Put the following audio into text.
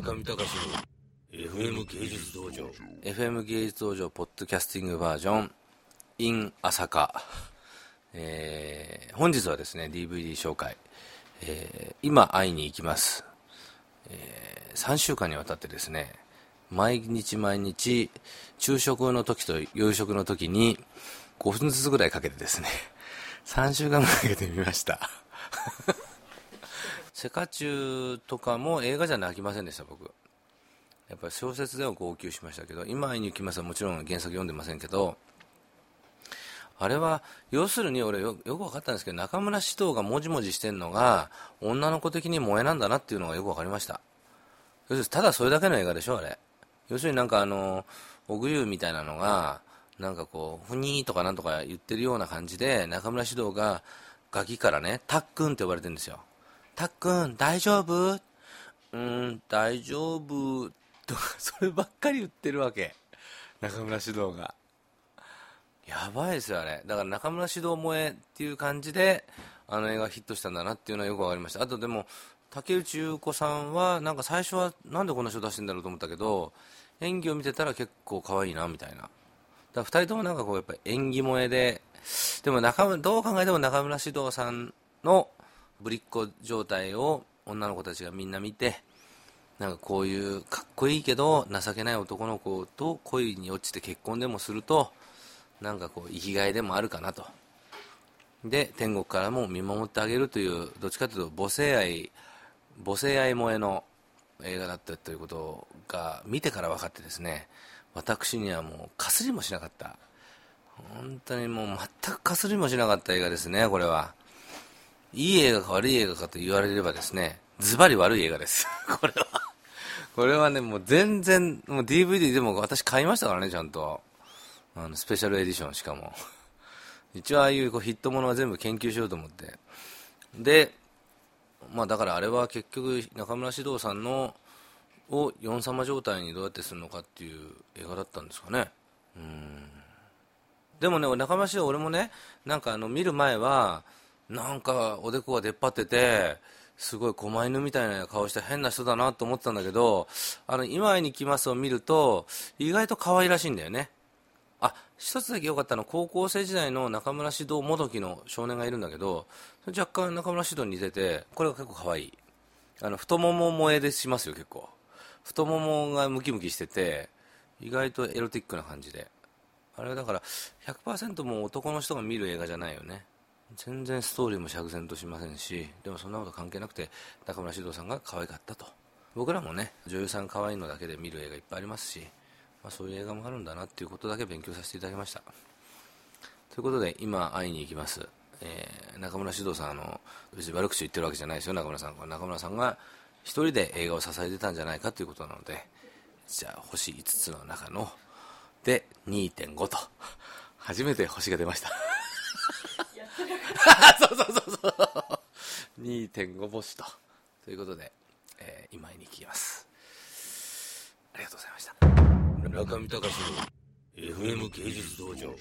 村上隆の FM 芸術道場。FM 芸術道場ポッドキャスティングバージョン in 朝霞、えー、本日はですね DVD 紹介、えー、今会いに行きます、えー、3週間にわたってですね毎日毎日昼食の時と夕食の時に5分ずつぐらいかけてですね3週間かけてみました。セカチュウとかも映画じゃ泣きませんでした僕。やっぱり小説では号泣しましたけど今会いに行きますはもちろん原作読んでませんけどあれは要するに俺よく分かったんですけど中村獅童がもじもじしてるのが女の子的に萌えなんだなっていうのがよく分かりました。要するにただそれだけの映画でしょあれ。要するになんかあの小具みたいなのがなんかこうふにーとかなんとか言ってるような感じで中村獅童がガキからねたっくんって呼ばれてるんですよ。たっくん、大丈夫？うーん、大丈夫。とか、そればっかり言ってるわけ。中村獅童が。やばいですよ、あれ。だから中村獅童萌えっていう感じで、あの映画ヒットしたんだなっていうのはよくわかりました。あとでも、竹内優子さんは、なんか最初はなんでこんな人出してんだろうと思ったけど、演技を見てたら結構可愛いな、みたいな。だから2人ともなんかこう、やっぱり演技萌えで、でも中村、どう考えても中村獅童さんのぶりっ子状態を女の子たちがみんな見てなんかこういうかっこいいけど情けない男の子と恋に落ちて結婚でもするとなんかこう生きがいでもあるかなと。で天国からも見守ってあげるというどっちかというと母性愛母性愛萌えの映画だったということが見てから分かってですね私にはもうかすりもしなかった。本当にもう全くかすりもしなかった映画ですねこれは。いい映画か悪い映画かと言われればですね、ズバリ悪い映画です。これは。これはね、もう全然、もう DVD でも私買いましたからね、ちゃんと。あの、スペシャルエディションしかも。一応ああいうこうヒットものは全部研究しようと思って。で、まあだからあれは結局中村獅童さんのを4様状態にどうやってするのかっていう映画だったんですかね。うん。でもね、中村獅童俺もね、なんかあの見る前は、なんかおでこが出っ張ってて、すごい狛犬みたいな顔して変な人だなと思ったんだけど、あの、今会いに来ますを見ると、意外と可愛らしいんだよね。あ、一つだけ良かったのは、高校生時代の中村獅童もどきの少年がいるんだけど、若干中村獅童に似てて、これが結構可愛い。あの、太もも萌えでしますよ、結構。太ももがムキムキしてて、意外とエロティックな感じで。あれはだから、100%もう男の人が見る映画じゃないよね。全然ストーリーも釈然としませんしでもそんなこと関係なくて中村獅童さんが可愛かったと。僕らもね女優さん可愛いのだけで見る映画いっぱいありますし、まあ、そういう映画もあるんだなっていうことだけ勉強させていただきました。ということで今会いに行きます、えー、中村獅童さんあの別に悪口言ってるわけじゃないですよ中村さん。中村さんが一人で映画を支えてたんじゃないかということなのでじゃあ星5つの中ので2.5と初めて星が出ました。そうそうそうそう。2.5星と。ということで、えー、今井に聞きます。ありがとうございました。村上隆の FM 芸術道場。